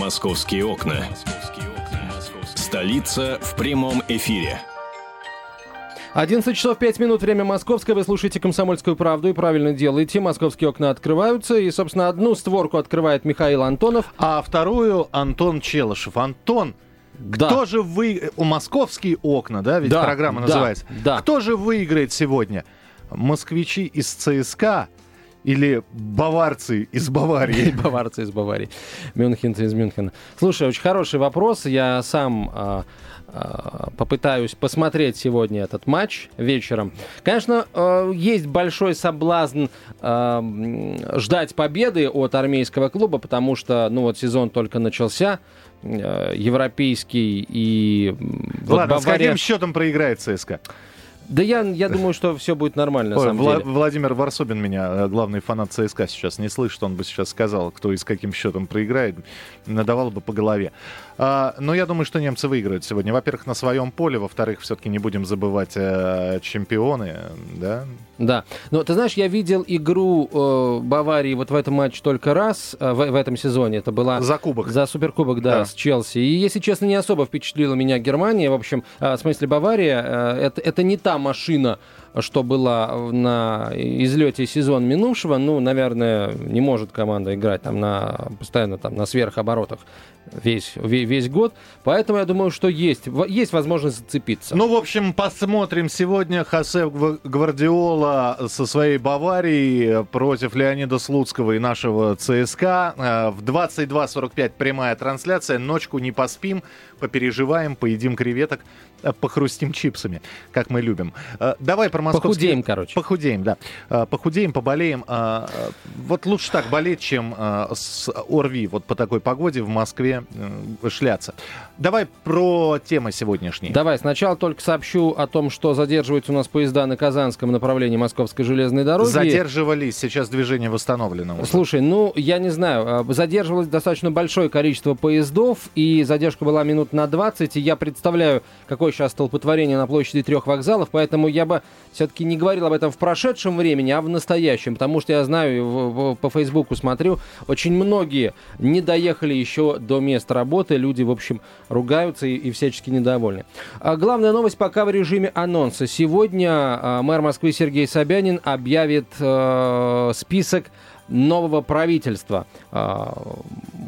Московские окна. Столица в прямом эфире. 11 часов 5 минут, время московское. Вы слушаете «Комсомольскую правду» и правильно делаете. Московские окна открываются. И, собственно, одну створку открывает Михаил Антонов. А вторую Антон Челышев. Антон, Да. кто же вы... У московские окна, да, ведь Да, программа да, называется. да. Кто же выиграет сегодня? Москвичи из ЦСКА или баварцы из Баварии? Баварцы из Баварии. Мюнхенцы из Мюнхена. Слушай, очень хороший вопрос. Я сам а, а, попытаюсь посмотреть сегодня этот матч вечером. Конечно, э, есть большой соблазн э, ждать победы от армейского клуба, потому что, ну вот сезон только начался, э, европейский и м, вот Ладно, с Бавария- каким счетом проиграет ЦСКА? Да я, я думаю, что все будет нормально, на Ой, самом Вла- деле. Владимир Варсобин меня, э, главный фанат ЦСКА, сейчас не слышит, он бы сейчас сказал, кто и с каким счетом проиграет, надавал бы по голове. А, но я думаю, что немцы выиграют сегодня. Во-первых, на своем поле, во-вторых, все-таки не будем забывать э, чемпионы, да? Да. Но ты знаешь, я видел игру э, Баварии вот в этом матче только раз, э, в, в этом сезоне. Это была За кубок. за Суперкубок, да, Да. с Челси. И, если честно, не особо впечатлила меня Германия. В общем, э, в смысле Бавария, э, это, это не та машина, что была на излете сезон минувшего. Ну, наверное, не может команда играть там на постоянно там на сверхоборотах весь, ве- весь год. Поэтому я думаю, что есть, есть возможность зацепиться. Ну, в общем, посмотрим сегодня Хосе Гва- Гвардиола со своей Баварией против Леонида Слуцкого и нашего ЦСКА. Э, В 22.45 прямая трансляция. Ночку не поспим, попереживаем, поедим креветок, э, похрустим чипсами, как мы любим. Э, Давай про московские... Похудеем, короче. Похудеем, да. Э, Похудеем, поболеем. Э, Вот лучше так болеть, чем э, с ОРВИ вот по такой погоде в Москве э, шляться. Давай про темы сегодняшние. Давай, сначала только сообщу о том, что задерживаются у нас поезда на Казанском направлении Московской железной дороги. Задерживались, сейчас движение восстановлено. уже. Слушай, ну, я не знаю, задерживалось достаточно большое количество поездов, и задержка была минут на 20, и я представляю, какое сейчас столпотворение на площади трех вокзалов, поэтому я бы все-таки не говорил об этом в прошедшем времени, а в настоящем, потому что я знаю, в- по Фейсбуку смотрю, очень многие не доехали еще до места работы, люди, в общем, ругаются и, и всячески недовольны. А главная новость пока в режиме анонса. Сегодня а, мэр Москвы Сергей Собянин объявит э, список нового правительства э,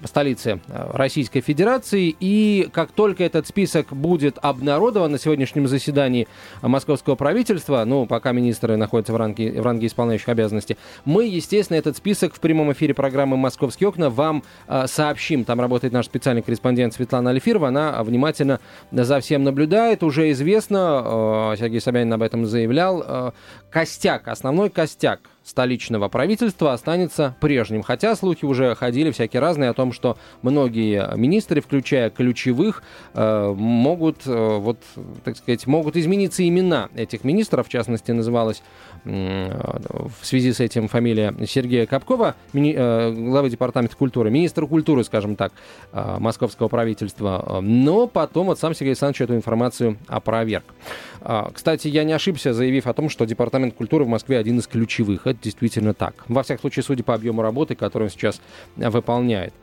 столицы э, Российской Федерации. И как только этот список будет обнародован на сегодняшнем заседании московского правительства, ну, пока министры находятся в ранге, в ранге исполняющих обязанности, мы, естественно, этот список в прямом эфире программы «Московские окна» вам э, сообщим. Там работает наш специальный корреспондент Светлана Алифирова. Она внимательно за всем наблюдает. Уже известно, э, Сергей Собянин об этом заявлял, костяк, основной костяк столичного правительства останется прежним. Хотя слухи уже ходили всякие разные о том, что многие министры, включая ключевых, э, могут, э, вот, так сказать, могут измениться имена этих министров. В частности, называлась э, в связи с этим фамилия Сергея Капкова, главы департамента культуры, министр культуры, скажем так, московского правительства. Но потом вот сам Сергей Александрович эту информацию опроверг. А, Кстати, я не ошибся, заявив о том, что Департамент культуры в Москве один из ключевых. Это действительно так. Во всяком случае, судя по объему работы, которую он сейчас э, выполняет.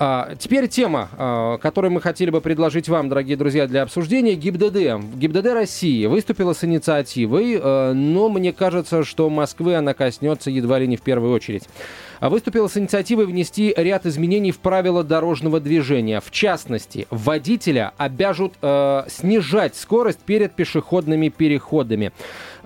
А, Теперь тема, а, которую мы хотели бы предложить вам, дорогие друзья, для обсуждения. ГИБДД. ГИБДД России выступила с инициативой, э, но мне кажется, что Москвы она коснется едва ли не в первую очередь. А Выступила с инициативой внести ряд изменений в правила дорожного движения. В частности, водителя обяжут э, снижать скорость перед пешеходными переходами.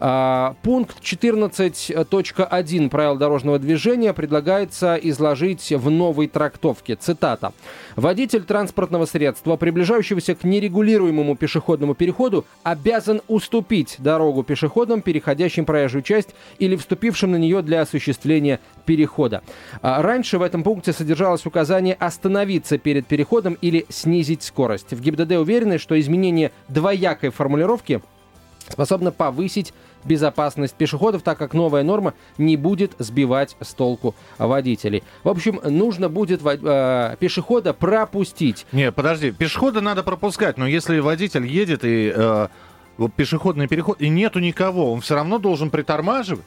А, Пункт 14.1 правил дорожного движения предлагается изложить в новой трактовке. Цитата. Водитель транспортного средства, приближающегося к нерегулируемому пешеходному переходу, обязан уступить дорогу пешеходам, переходящим проезжую часть или вступившим на нее для осуществления перехода. А, Раньше в этом пункте содержалось указание остановиться перед переходом или снизить скорость. В ГИБДД уверены, что изменение двоякой формулировки способна повысить безопасность пешеходов, так как новая норма не будет сбивать с толку водителей. В общем, нужно будет э, пешехода пропустить. Не, подожди, пешехода надо пропускать, но если водитель едет и э, пешеходный переход, и нету никого, он все равно должен притормаживать.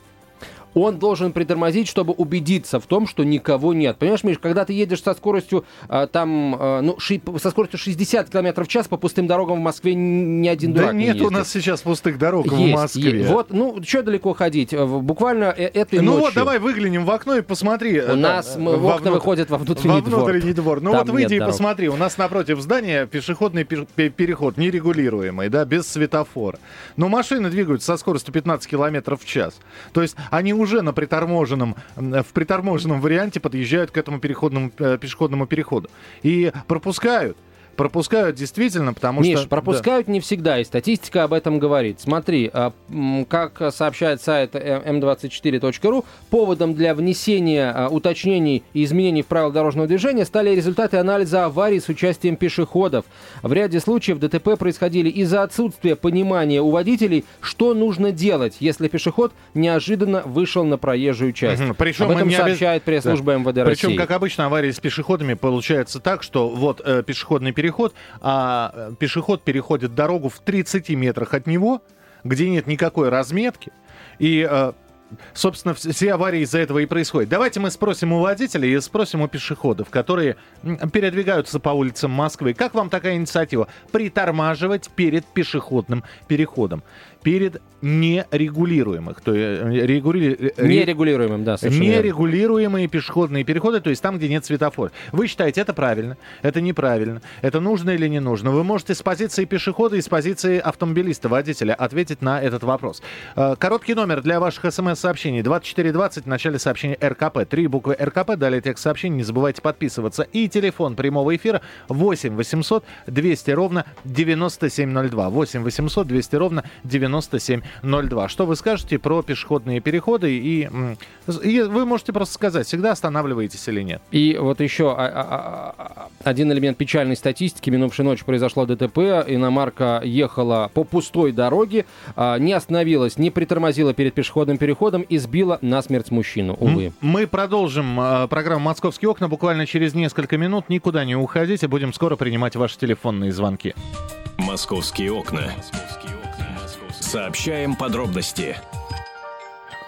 Он должен притормозить, чтобы убедиться в том, что никого нет. Понимаешь, Миш, когда ты едешь со скоростью а, там, а, ну, ши, со скоростью 60 км в час по пустым дорогам в Москве ни один да дурак нет не ездит. у нас сейчас пустых дорог есть, в Москве. Есть. Вот, ну, что далеко ходить? Буквально э, этой ну ночью. вот, давай выглянем в окно и посмотри. У нас мы, в окна выходят во внутренний, во внутренний двор. Ну Там вот выйди и дорог. посмотри. У нас напротив здания пешеходный переход нерегулируемый, да, без светофора. Но машины двигаются со скоростью 15 км в час. То есть они уже на приторможенном, в приторможенном варианте подъезжают к этому переходному, э, пешеходному переходу. И пропускают пропускают действительно, потому Миш, что... пропускают да. не всегда, и статистика об этом говорит. Смотри, а, как сообщает сайт m24.ru, поводом для внесения а, уточнений и изменений в правила дорожного движения стали результаты анализа аварий с участием пешеходов. В ряде случаев ДТП происходили из-за отсутствия понимания у водителей, что нужно делать, если пешеход неожиданно вышел на проезжую часть. Угу. Причем об этом не сообщает пресс-служба да. МВД России. Причем, как обычно, аварии с пешеходами получается так, что вот э, пешеходный переход, а э, пешеход переходит дорогу в 30 метрах от него, где нет никакой разметки, и э, собственно, все аварии из-за этого и происходят. Давайте мы спросим у водителей и спросим у пешеходов, которые передвигаются по улицам Москвы. Как вам такая инициатива? Притормаживать перед пешеходным переходом. Перед нерегулируемых. То есть, регули... Нерегулируемым, да, совершенно Нерегулируемые пешеходные переходы, то есть там, где нет светофора. Вы считаете, это правильно, это неправильно, это нужно или не нужно? Вы можете с позиции пешехода и с позиции автомобилиста, водителя ответить на этот вопрос. Короткий номер для ваших смс-сообщений 2420 в начале сообщения РКП. Три буквы РКП, далее текст сообщений. Не забывайте подписываться. И телефон прямого эфира 8 800 200 ровно 9702. 8 800 200 ровно 9702. Что вы скажете про пешеходные переходы? И, и вы можете просто сказать, всегда останавливаетесь или нет. И вот еще а, а, а, один элемент печальной статистики. Минувшей ночью произошло ДТП. Иномарка ехала по пустой дороге, не остановилась, не притормозила перед пешеходным переходом и сбила насмерть мужчину, увы. Мы продолжим программу «Московские окна» буквально через несколько минут. Никуда не уходите, будем скоро принимать ваши телефонные звонки. «Московские окна». Сообщаем подробности.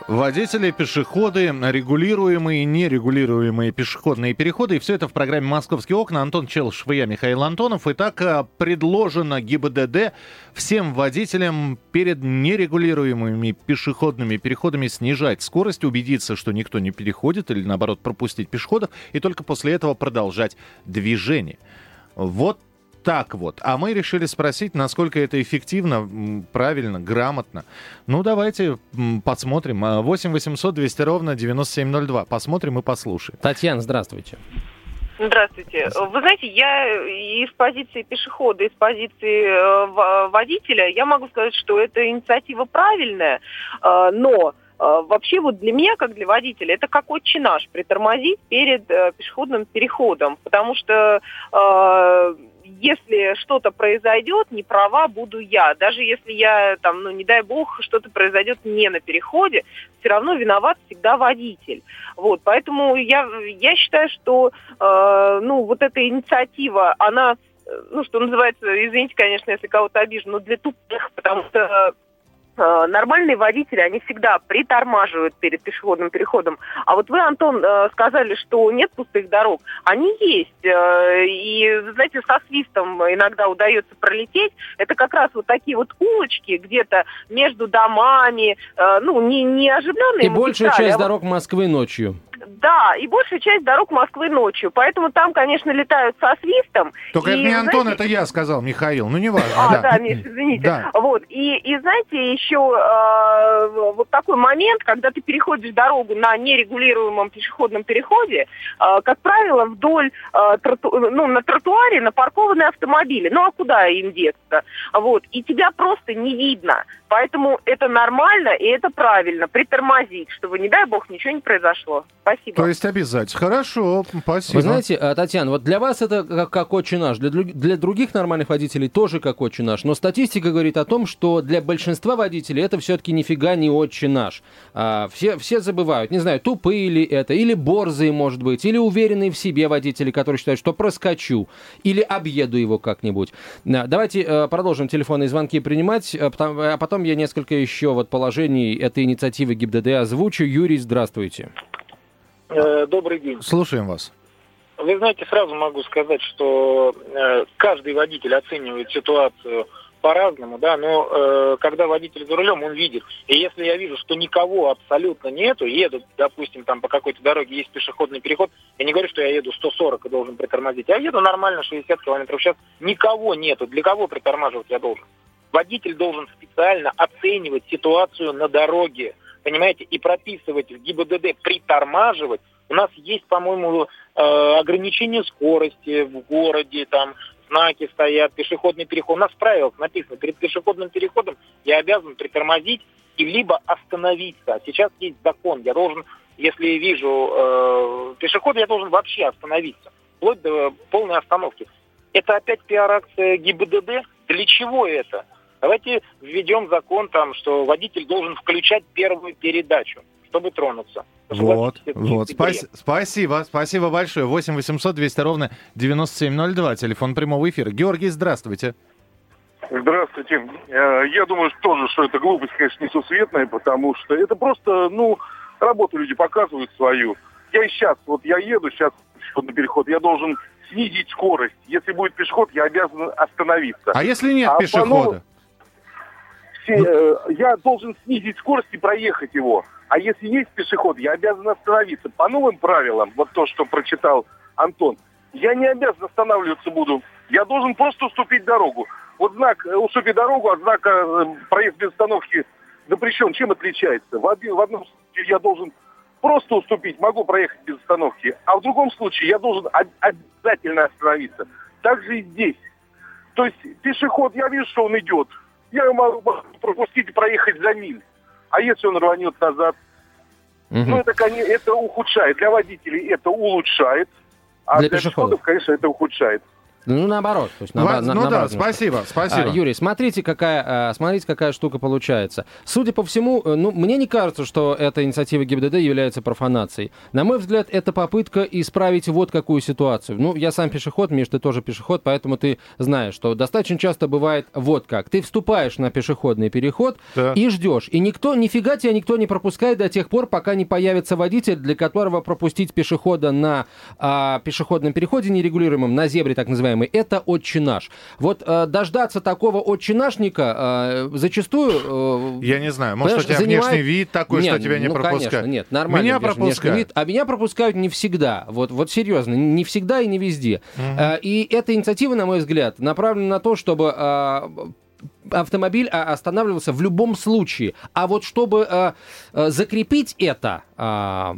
Водители, пешеходы, регулируемые и нерегулируемые пешеходные переходы. И все это в программе «Московские окна». Антон Челшев я, Михаил Антонов. Итак, предложено ГИБДД всем водителям перед нерегулируемыми пешеходными переходами снижать скорость, убедиться, что никто не переходит или, наоборот, пропустить пешеходов, и только после этого продолжать движение. Вот так вот. А мы решили спросить, насколько это эффективно, правильно, грамотно. Ну, давайте посмотрим. 8 800 200 ровно 9702. Посмотрим и послушаем. Татьяна, здравствуйте. Здравствуйте. Вы знаете, я из позиции пешехода, из позиции э, водителя, я могу сказать, что эта инициатива правильная, э, но э, Вообще вот для меня, как для водителя, это как отче наш, притормозить перед э, пешеходным переходом, потому что э, если что-то произойдет, не права буду я. Даже если я, там, ну, не дай бог, что-то произойдет не на переходе, все равно виноват всегда водитель. Вот, поэтому я, я считаю, что, э, ну, вот эта инициатива, она, ну, что называется, извините, конечно, если кого-то обижу, но для тупых, потому что Э, нормальные водители, они всегда притормаживают перед пешеходным переходом. А вот вы, Антон, э, сказали, что нет пустых дорог. Они есть. Э, и, знаете, со свистом иногда удается пролететь. Это как раз вот такие вот улочки где-то между домами, ну, не, не оживленные. И большая часть а дорог Москвы ночью. Да, и большая часть дорог Москвы ночью. Поэтому там, конечно, летают со свистом. Только и, это не знаете... Антон, это я сказал, Михаил. Ну, не важно. А, да, да Миш, извините. Да. Вот. И, и знаете, еще э, вот такой момент, когда ты переходишь дорогу на нерегулируемом пешеходном переходе, э, как правило, вдоль, э, троту... ну, на тротуаре напаркованы автомобили. Ну, а куда им деться? Вот. И тебя просто не видно. Поэтому это нормально и это правильно. Притормозить, чтобы, не дай бог, ничего не произошло. Спасибо. То есть обязательно. Хорошо, спасибо. Вы знаете, э, Татьяна, вот для вас это как, как отче наш, для, для других нормальных водителей тоже как отче наш. Но статистика говорит о том, что для большинства водителей это все-таки нифига не отче наш. А, все, все забывают, не знаю, тупые ли это, или борзые, может быть, или уверенные в себе водители, которые считают, что проскочу, или объеду его как-нибудь. Давайте э, продолжим телефонные звонки принимать, а потом потом я несколько еще вот положений этой инициативы ГИБДД озвучу. Юрий, здравствуйте. Э, добрый день. Слушаем вас. Вы знаете, сразу могу сказать, что э, каждый водитель оценивает ситуацию по-разному, да, но э, когда водитель за рулем, он видит. И если я вижу, что никого абсолютно нету, еду, допустим, там по какой-то дороге есть пешеходный переход, я не говорю, что я еду 140 и должен притормозить, я еду нормально 60 км в час, никого нету, для кого притормаживать я должен? Водитель должен специально оценивать ситуацию на дороге, понимаете, и прописывать в ГИБДД притормаживать. У нас есть, по-моему, э, ограничение скорости в городе, там знаки стоят, пешеходный переход. У нас в правилах написано, перед пешеходным переходом я обязан притормозить и либо остановиться. А сейчас есть закон, я должен, если вижу э, пешехода, я должен вообще остановиться, вплоть до полной остановки. Это опять пиар-акция ГИБДД? Для чего это? Давайте введем закон там, что водитель должен включать первую передачу, чтобы тронуться. Вот, вот. Спас- спасибо, спасибо большое. 8 800 200 ровно 9702, телефон прямого эфира. Георгий, здравствуйте. Здравствуйте. Э, Я думаю что тоже, что это глупость, конечно, несусветная, потому что это просто, ну, работу люди показывают свою. Я и сейчас, вот я еду сейчас пешеходный переход, я должен снизить скорость. Если будет пешеход, я обязан остановиться. А если нет А пешехода? Все, э, я должен снизить скорость и проехать его. А если есть пешеход, я обязан остановиться. По новым правилам, вот то, что прочитал Антон, я не обязан останавливаться буду. Я должен просто уступить дорогу. Вот знак э, «уступи дорогу» от знака э, «проезд без остановки» запрещен. Чем отличается? В, один, в одном случае я должен просто уступить, могу проехать без остановки. А в другом случае я должен об- обязательно остановиться. Так же и здесь. То есть пешеход, я вижу, что он идет. Я могу пропустить и проехать за миль. А если он рванет назад? Мгм. Ну, это, конечно, это ухудшает. Для водителей это улучшает. А Для для, пешеходов. пешеходов, конечно, это ухудшает. Ну, наоборот. То есть, наобо- Ва- на- ну да, наоборот немножко. спасибо, спасибо. А, Юрий, смотрите, какая, а, смотрите, какая штука получается. Судя по всему, э, ну, мне не кажется, что эта инициатива ГИБДД является профанацией. На мой взгляд, это попытка исправить вот какую ситуацию. Ну, я сам пешеход, Миш, ты тоже пешеход, поэтому ты знаешь, что достаточно часто бывает вот как. Ты вступаешь на пешеходный переход Да. и ждешь. И никто, нифига тебя никто не пропускает до тех пор, пока не появится водитель, для которого пропустить пешехода на а, пешеходном переходе нерегулируемом, на зебре так называемый, это отче наш. Вот а, дождаться такого отче-нашника а, зачастую... э, Я не знаю, может, у тебя занимает- внешний вид такой, что Нет, тебя не ну, пропускают. конечно, нет, нормально. Меня внешний- пропускают. вид, а меня пропускают не всегда. Вот, вот серьезно, не всегда и не везде. А, И эта инициатива, на мой взгляд, направлена на то, чтобы а, автомобиль а, останавливался в любом случае. А вот чтобы а, а, закрепить это, а,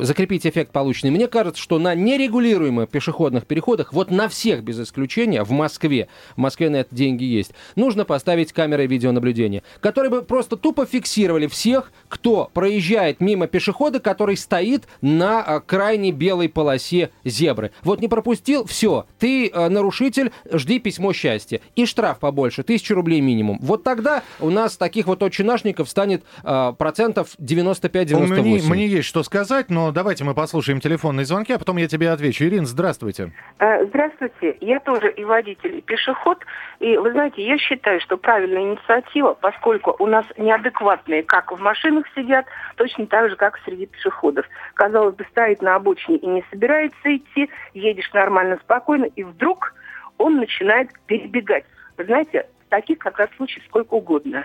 закрепить эффект полученный, мне кажется, что на нерегулируемых пешеходных переходах, вот на всех без исключения, в Москве, в Москве на это деньги есть, нужно поставить камеры видеонаблюдения, которые бы просто тупо фиксировали всех, кто проезжает мимо пешехода, который стоит на а, крайней белой полосе зебры. Вот не пропустил, все, ты нарушитель, жди письмо счастья. И штраф побольше, тысячу рублей минимум. Вот тогда у нас таких вот отчинашников станет а, процентов 95-98. Мне, мне есть что сказать, но давайте мы послушаем телефонные звонки, а потом я тебе отвечу. Ирина, здравствуйте. Э, Здравствуйте, я тоже и водитель, и пешеход. И вы знаете, я считаю, что правильная инициатива, поскольку у нас неадекватные как в машинах сидят, точно так же, как среди пешеходов. Казалось бы, стоит на обочине и не собирается идти, едешь нормально, спокойно, и вдруг он начинает перебегать. Вы знаете, таких как раз случаев сколько угодно.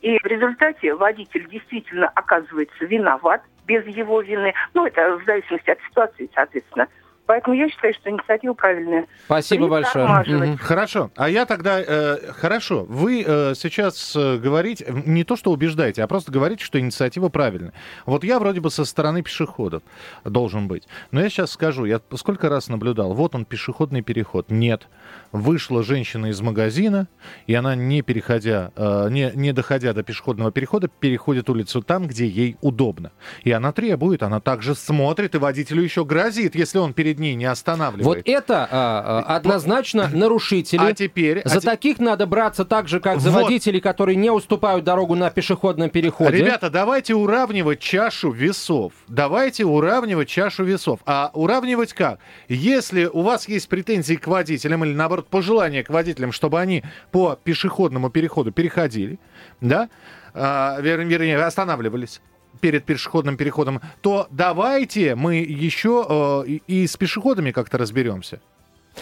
И в результате водитель действительно оказывается виноват без его вины. Ну, это в зависимости от ситуации, соответственно. Поэтому я считаю, что инициатива правильная. Спасибо большое. Мгм. Хорошо. А я тогда... э, хорошо. Вы э, сейчас э, говорите... Не то, что убеждаете, а просто говорите, что инициатива правильная. Вот я вроде бы со стороны пешеходов должен быть. Но я сейчас скажу. Я сколько раз наблюдал. Вот он, пешеходный переход. Нет. Вышла женщина из магазина, и она, не переходя, э, не, не доходя до пешеходного перехода, переходит улицу там, где ей удобно. И она требует, она также смотрит, и водителю еще грозит, если он перейдет перед ней не останавливает. Вот это а, а, однозначно нарушители. А теперь... За а те- таких надо браться так же, как за Вот. водителей, которые не уступают дорогу на пешеходном переходе. Ребята, давайте уравнивать чашу весов. Давайте уравнивать чашу весов. А уравнивать как? Если у вас есть претензии к водителям или, наоборот, пожелания к водителям, чтобы они по пешеходному переходу переходили, да, а, вер- вернее, останавливались перед пешеходным переходом, то давайте мы еще э, и- с пешеходами как-то разберемся.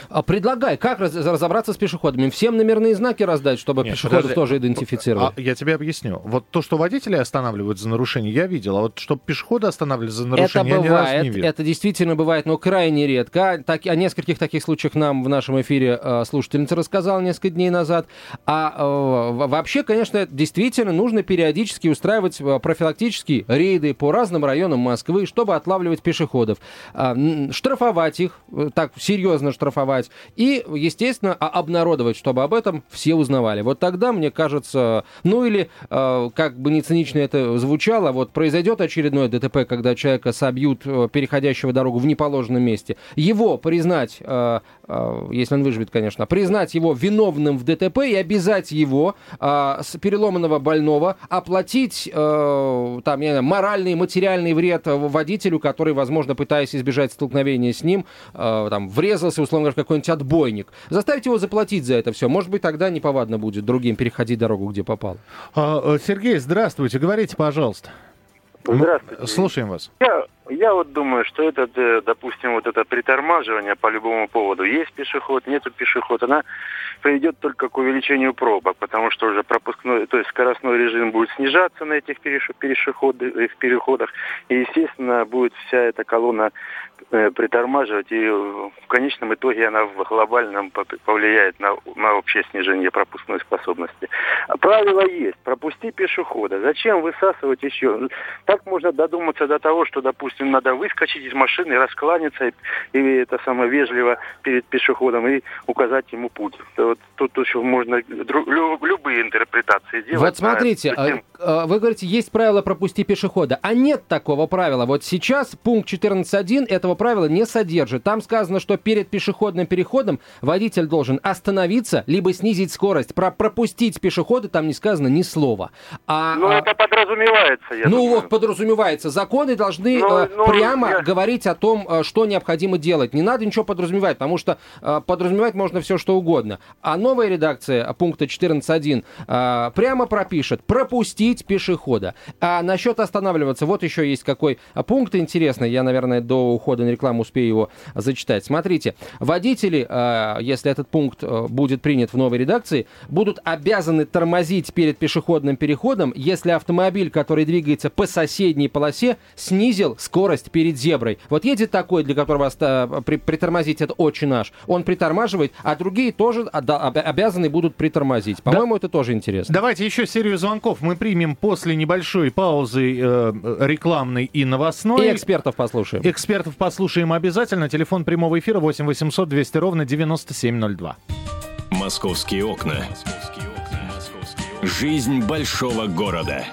А предлагай, как раз- разобраться с пешеходами? Всем номерные знаки раздать, чтобы Нет, пешеходов подожди. тоже идентифицировали? А, я тебе объясню. Вот то, что водители останавливают за нарушение, я видел. А вот чтобы пешеходы останавливали за Это нарушение, я ни разу бывает, не видел. это действительно бывает, но крайне редко. Так, о нескольких таких случаях нам в нашем эфире э, слушательница рассказала несколько дней назад. А э, во- вообще, конечно, это действительно нужно периодически устраивать э, профилактические рейды по разным районам Москвы, чтобы отлавливать пешеходов, А, м, штрафовать их, э, так серьезно штрафовать, и, естественно, обнародовать, чтобы об этом все узнавали. Вот тогда, мне кажется, ну или, э, как бы не цинично это звучало, вот произойдет очередное ДТП, когда человека собьют, э, переходящего дорогу в неположенном месте, его признать, э, если он выживет, конечно, признать его виновным в ДТП и обязать его с переломанного больного оплатить там, я не знаю, моральный, материальный вред водителю, который, возможно, пытаясь избежать столкновения с ним, там, врезался, условно в какой-нибудь отбойник. Заставить его заплатить за это все. Может быть, тогда неповадно будет другим переходить дорогу, где попал. А, э, Сергей, здравствуйте. Говорите, пожалуйста. Здравствуйте. Слушаем вас. Я, я вот думаю, что это, э, допустим, вот это притормаживание по любому поводу, есть пешеход, нету пешеход, она приведет только к увеличению пробок, потому что уже пропускной, то есть скоростной режим будет снижаться на этих перешеходы- их переходах, и, естественно, будет вся эта колонна э, притормаживать, и в конечном итоге она в глобальном по- повлияет на, на общее снижение пропускной способности. А правило есть, пропусти пешехода. Зачем высасывать еще? Так можно додуматься до того, что, допустим, надо выскочить из машины, раскланяться и, и это самое вежливо перед пешеходом и указать ему путь. Вот тут еще можно дру- лю- любые интерпретации делать. Вот смотрите, А а, вы говорите, есть правило пропусти пешехода, а нет такого правила. Вот сейчас пункт 14.1 этого правила не содержит. Там сказано, что перед пешеходным переходом водитель должен остановиться, либо снизить скорость. Про пропустить пешехода там не сказано ни слова. А, Ну, а, это подразумевается, я ну думаю. вот, подразумевается. Законы должны Ну, ну, прямо я- говорить о том, э, что необходимо делать. Не надо ничего подразумевать, потому что э, подразумевать можно все, что угодно. А новая редакция пункта 14.1 э, прямо пропишет пропустить пешехода. А насчет останавливаться, вот еще есть какой пункт интересный. Я, наверное, до ухода на рекламу успею его зачитать. Смотрите, водители, если этот пункт будет принят в новой редакции, будут обязаны тормозить перед пешеходным переходом, если автомобиль, который двигается по соседней полосе, снизил скорость перед зеброй. Вот едет такой, для которого оста- при- притормозить это очень наш. Он притормаживает, а другие тоже об- обязаны будут притормозить. По-моему, это тоже интересно. Давайте еще серию звонков мы примем после небольшой паузы э, рекламной и новостной. И экспертов послушаем. Экспертов послушаем обязательно. Телефон прямого эфира 8 800 200 ровно 9702. Московские окна. Жизнь большого города.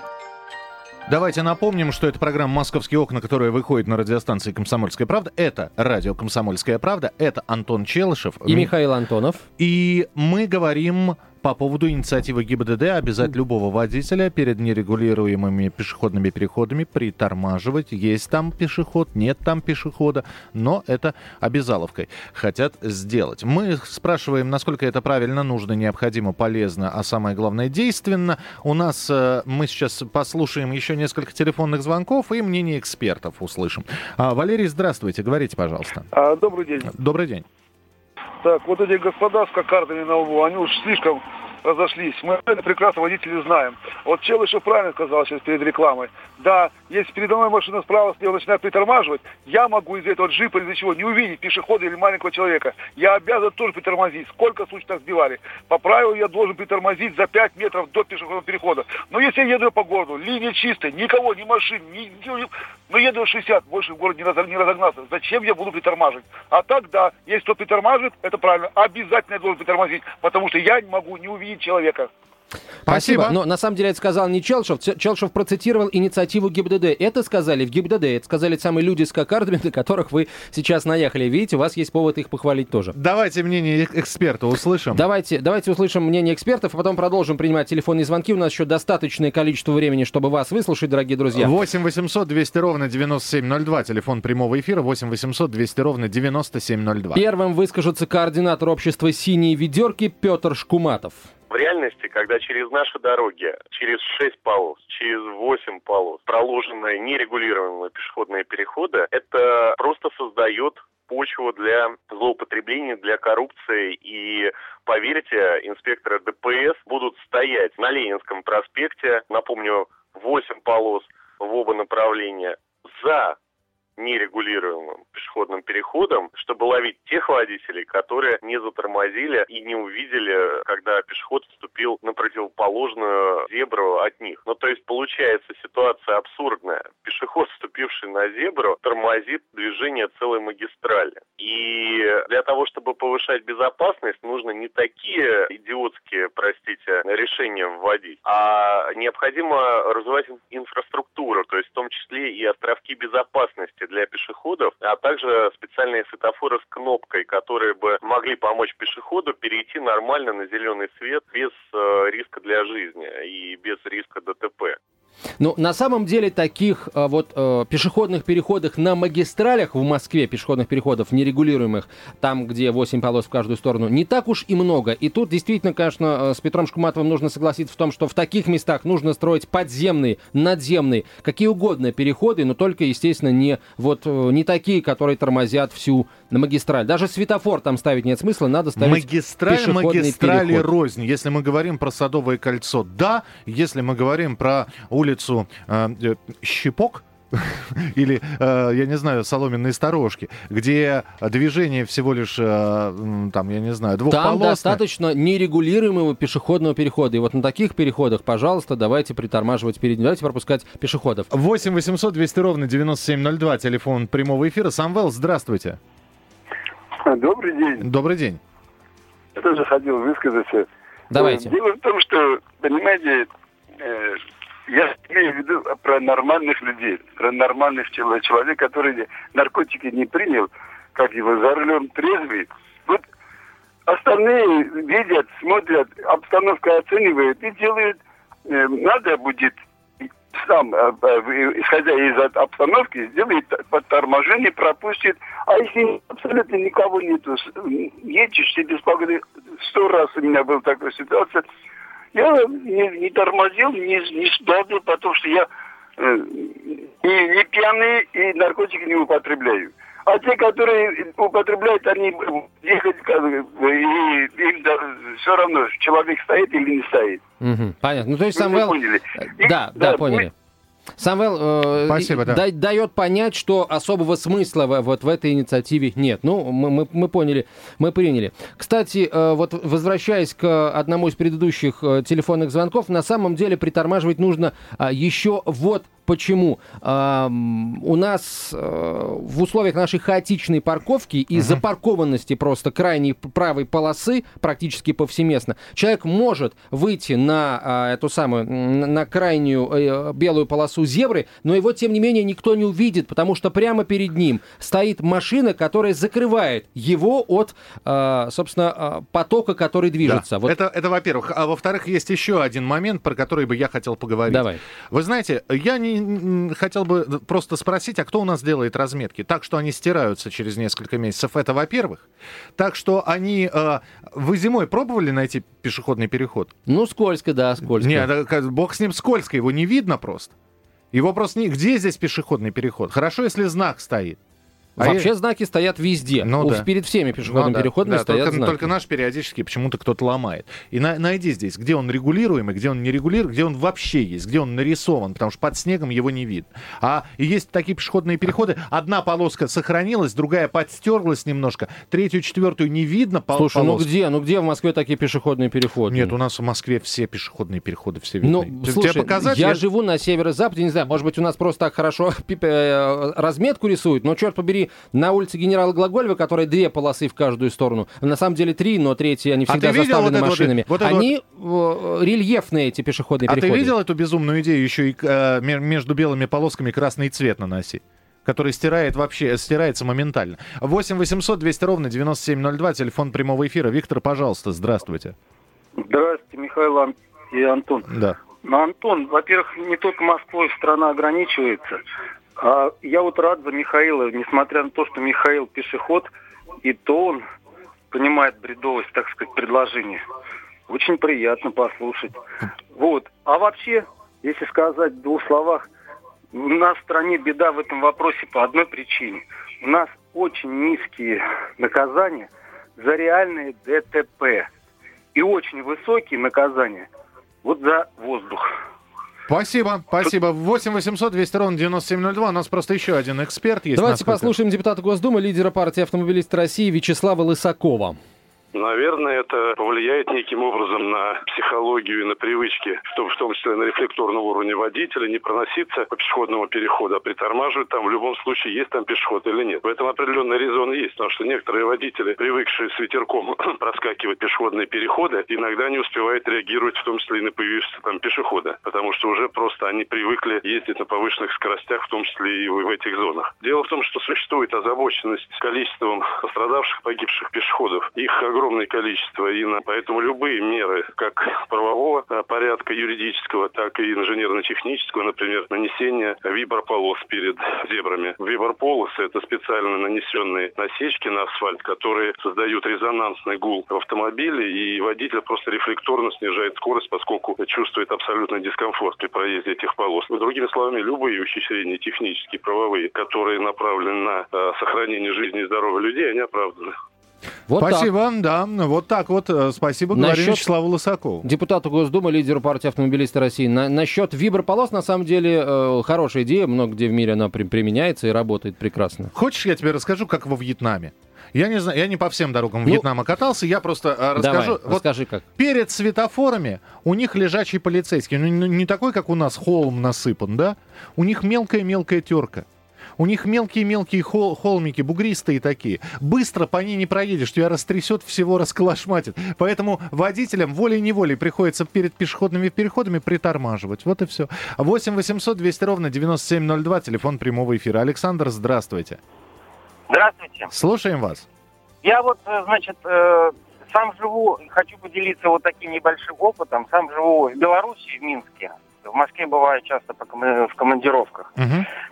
Давайте напомним, что это программа «Московские окна», которая выходит на радиостанции «Комсомольская правда». Это радио «Комсомольская правда». Это Антон Челышев. И Михаил Антонов. И мы говорим по поводу инициативы ГИБДД обязать любого водителя перед нерегулируемыми пешеходными переходами притормаживать. Есть там пешеход, нет там пешехода, но это обязаловкой хотят сделать. Мы спрашиваем, насколько это правильно, нужно, необходимо, полезно, а самое главное, действенно. У нас э, мы сейчас послушаем еще несколько телефонных звонков и мнение экспертов услышим. А, Валерий, здравствуйте, говорите, пожалуйста. А, добрый день. Добрый день. Так, вот эти господа с кокардами на лбу, они уж слишком разошлись. Мы это прекрасно водители знаем. Вот Челышев правильно сказал сейчас перед рекламой. Да, если передо мной машина справа, слева начинает притормаживать, я могу из этого джипа или из чего не увидеть пешехода или маленького человека. Я обязан тоже притормозить. Сколько случаев так сбивали? По правилу я должен притормозить за 5 метров до пешеходного перехода. Но если я еду по городу, линия чистая, никого, ни машин, ни... ни- но еду 60, больше в городе не, разог- не разогнаться. Зачем я буду притормаживать? А так, да, если кто притормаживает, это правильно. Обязательно я должен притормозить, потому что я не могу не увидеть человека. Спасибо. Спасибо. Но на самом деле это сказал не Челшев. Челшев процитировал инициативу ГИБДД. Это сказали в ГИБДД. Это сказали самые люди с кокардами, на которых вы сейчас наехали. Видите, у вас есть повод их похвалить тоже. Давайте мнение эк- эксперта услышим. Давайте, давайте услышим мнение экспертов, а потом продолжим принимать телефонные звонки. У нас еще достаточное количество времени, чтобы вас выслушать, дорогие друзья. 8 800 200 ровно 9702. Телефон прямого эфира 8 800 200 ровно 9702. Первым выскажется координатор общества «Синие ведерки» Петр Шкуматов. В реальности, когда через наши дороги, через 6 полос, через 8 полос проложены нерегулируемые пешеходные переходы, это просто создает почву для злоупотреблений, для коррупции. И, поверьте, инспекторы ДПС будут стоять на Ленинском проспекте, напомню, 8 полос в оба направления, за нерегулируемым пешеходным переходом, чтобы ловить тех водителей, которые не затормозили и не увидели, когда пешеход вступил на противоположную зебру от них. Ну, то есть получается ситуация абсурдная. Пешеход, вступивший на зебру, тормозит движение целой магистрали. И для того, чтобы повышать безопасность, нужно не такие идиотские, простите, решения вводить, а необходимо развивать инфраструктуру, то есть в том числе и островки безопасности для пешеходов, а также специальные светофоры с кнопкой, которые бы могли помочь пешеходу перейти нормально на зеленый свет без э, риска для жизни и без риска ДТП. Ну, на самом деле таких э, вот э, пешеходных переходах на магистралях в Москве, пешеходных переходов нерегулируемых, там, где 8 полос в каждую сторону, не так уж и много. И тут действительно, конечно, э, с Петром Шкуматовым нужно согласиться в том, что в таких местах нужно строить подземные, надземные, какие угодно переходы, но только, естественно, не вот э, не такие, которые тормозят всю на магистраль. Даже светофор там ставить нет смысла, надо ставить Магистраль, пешеходный магистрали переход. рознь. Если мы говорим про Садовое кольцо, да. Если мы говорим про улицу э, э, Щепок, или, э, я не знаю, соломенные сторожки, где движение всего лишь, э, там, я не знаю, Там двухполосное. достаточно нерегулируемого пешеходного перехода. И вот на таких переходах, пожалуйста, давайте притормаживать перед давайте пропускать пешеходов. 8 800 200 ровно 9702, телефон прямого эфира. Самвел, здравствуйте. Добрый день. Добрый день. Я тоже хотел высказаться. Давайте. Э, Дело в том, что, понимаете, э, я имею в виду про нормальных людей, про нормальных человек, человек, который наркотики не принял, как его за рулем трезвый. Вот остальные видят, смотрят, обстановку оценивают и делают, э, надо будет сам, э, э, исходя из обстановки, сделает торможение, пропустит. А если абсолютно никого нету, едешь себе без погоды, сто раз у меня была такая ситуация, я не, не тормозил, не, не сбавил, потому что я э, не, не пьяный и наркотики не употребляю. А те, которые употребляют, они ехать и им все равно, человек стоит или не стоит. Мгм, понятно. Ну, то есть, Вы- вы Самвел... поняли. И- Да, да, да, поняли. Самвел э, Спасибо, да. да- дает понять, что особого смысла в- вот в этой инициативе нет. Ну, мы, мы- мы поняли, мы приняли. Кстати, э, вот возвращаясь к одному из предыдущих э, телефонных звонков, на самом деле притормаживать нужно а, еще вот почему. Ам, у нас э, в условиях нашей хаотичной парковки и запаркованности просто крайней правой полосы практически повсеместно, человек может выйти на а, эту самую, на крайнюю э, белую полосу зебры, но его, тем не менее, никто не увидит, потому что прямо перед ним стоит машина, которая закрывает его от, а, собственно, а, потока, который движется. Да. Вот Это, это во-первых. А во-вторых, есть еще один момент, про который бы я хотел поговорить. Давай. Вы знаете, я не, хотел бы просто спросить, а кто у нас делает разметки? Так, что они стираются через несколько месяцев, это во-первых. Так, что они... э, вы зимой пробовали найти пешеходный переход? Ну, скользко, да, скользко. Нет, бог с ним скользко, его не видно просто. Его просто не... Где здесь пешеходный переход? Хорошо, если знак стоит. А Вообще я- знаки стоят везде. Ну У- да. Перед всеми пешеходными Ну да, переходами да, стоят только, знаки. только наш периодически почему-то кто-то ломает. И на- найди здесь, где он регулируемый, где он не регулируемый, где он вообще есть, где он нарисован, потому что под снегом его не видно. А и есть такие пешеходные переходы, одна полоска сохранилась, другая подстерлась немножко, третью, четвертую не видно пол- Слушай, ну полосок. где, ну где в Москве такие пешеходные переходы? Нет, у нас в Москве все пешеходные переходы все видны. Ну, Т- слушай, показать? я, живу на северо-западе, не знаю, может быть, у нас просто так хорошо э, разметку рисуют, но, черт побери, На улице генерала Глаголева, которая две полосы в каждую сторону, на самом деле три, но третьи, они А всегда видел заставлены вот вот- машинами. вот это они э, рельефные, эти пешеходные А переходы. ты видел эту безумную идею еще и э, ме- между белыми полосками красный цвет наносить? который стирает вообще, стирается моментально. 8 800 200 ровно 9702, телефон прямого эфира. Виктор, пожалуйста, здравствуйте. Здравствуйте, Михаил и Антон. Да. Ну, Антон, во-первых, не только Москвой страна ограничивается, а я вот рад за Михаила, несмотря на то, что Михаил пешеход, и то он понимает бредовость, так сказать, предложения. Очень приятно послушать. Вот. А вообще, если сказать в двух словах, у нас в стране беда в этом вопросе по одной причине. У нас очень низкие наказания за реальные ДТП. И очень высокие наказания вот за воздух. Спасибо, спасибо. 8 800 200 ровно 9702. У нас просто еще один эксперт есть. Давайте послушаем депутата Госдумы, лидера партии автомобилистов России Вячеслава Лысакова. Наверное, это повлияет неким образом на психологию и на привычки, в том, числе на рефлекторном уровне водителя, не проноситься по пешеходному переходу, а притормаживать там в любом случае, есть там пешеход или нет. В этом определенный резон есть, потому что некоторые водители, привыкшие с ветерком проскакивать пешеходные переходы, иногда не успевают реагировать, в том числе и на появившегося там пешехода, потому что уже просто они привыкли ездить на повышенных скоростях, в том числе и в этих зонах. Дело в том, что существует озабоченность количеством пострадавших, погибших пешеходов. Их огромное количество, и на- поэтому любые меры, как правового а, порядка юридического, так и инженерно-технического, например, нанесение виброполос перед зебрами. Виброполосы – это специально нанесенные насечки на асфальт, которые создают резонансный гул в автомобиле, и водитель просто рефлекторно снижает скорость, поскольку чувствует абсолютный дискомфорт при проезде этих полос. Другими словами, любые ухищрения технические, правовые, которые направлены на а, сохранение жизни и здоровья людей, они оправданы. Вот так. Спасибо, да. Вот так вот. э, Спасибо, говорим Насчет- Вячеславу Лысакову. Депутату Госдумы, лидеру партии автомобилисты России. На, насчет виброполос, на самом деле, э, хорошая идея. Много где в мире она при- применяется и работает прекрасно. Хочешь, я тебе расскажу, как во Вьетнаме? Я не знаю, я не по всем дорогам Ну, Вьетнама катался, я просто э, расскажу. Давай, расскажи как. Перед светофорами у них лежачий полицейский. Ну, не- не такой, как у нас холм насыпан, да? У них мелкая-мелкая терка. У них мелкие-мелкие хол- холмики, бугристые такие. Быстро по ней не проедешь, тебя растрясет, всего расколошматит. Поэтому водителям волей-неволей приходится перед пешеходными переходами притормаживать. Вот и все. 8 800 200 ровно 9702, телефон прямого эфира. Александр, здравствуйте. Здравствуйте. Слушаем вас. Я вот, э, значит, э, сам живу, хочу поделиться вот таким небольшим опытом. Сам живу в Беларуси, в Минске. В Москве бываю часто по в командировках.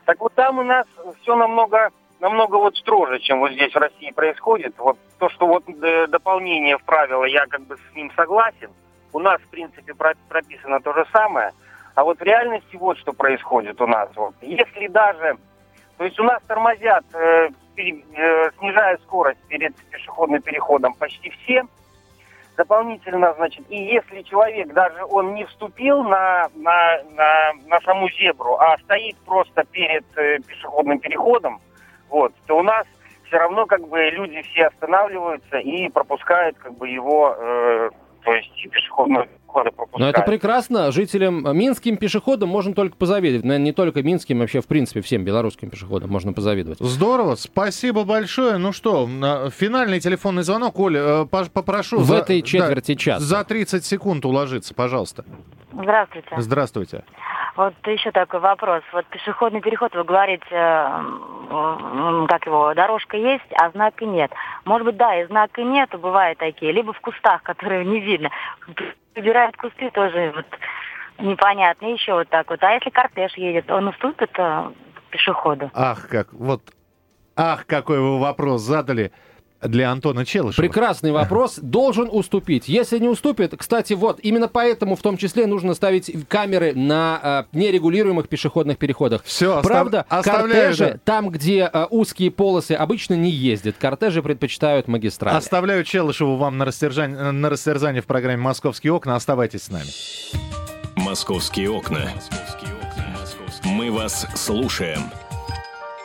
Так вот там у нас все намного намного вот строже, чем вот здесь в России происходит. Вот то, что вот э, дополнение в правила, я как бы с ним согласен. У нас, в принципе, про- прописано то же самое. А вот в реальности вот что происходит у нас. Вот. Если даже... То есть у нас тормозят, э, пере- э, снижая скорость перед пешеходным переходом почти все. Дополнительно, значит, и если человек даже он не вступил на, на, на, на саму зебру, а стоит просто перед э, пешеходным переходом, вот, то у нас все равно как бы люди все останавливаются и пропускают как бы его, э, то есть и пешеходные переходы пропускают. Но это прекрасно. Жителям, минским пешеходам можно только позавидовать. Наверное, не только минским, вообще, в принципе, всем белорусским пешеходам можно позавидовать. Здорово, спасибо большое. Ну что, на- финальный телефонный звонок, Оля, э, попрошу... В за- этой четверти часа. За 30 секунд уложиться, пожалуйста. Здравствуйте. Здравствуйте. Вот еще такой вопрос. Вот пешеходный переход, вы говорите, э, как его, дорожка есть, а знака нет. Может быть, да, и знака нету, бывают такие, либо в кустах, которые не видно. Убирают кусты тоже вот непонятно, еще вот так вот. А если кортеж едет, он уступит э, пешеходу? Ах, как, вот, ах, какой вы вопрос задали для Антона Челышева. Прекрасный вопрос. Должен уступить. Если не уступит, кстати, вот, именно поэтому в том числе нужно ставить камеры на э, нерегулируемых пешеходных переходах. Все, Правда, оставляю, кортежи, да. там, где э, узкие полосы, обычно не ездят. Кортежи предпочитают магистрали. Оставляю Челышеву вам на растерзание, на растерзание в программе «Московские окна». Оставайтесь с нами. «Московские окна». Мы вас слушаем.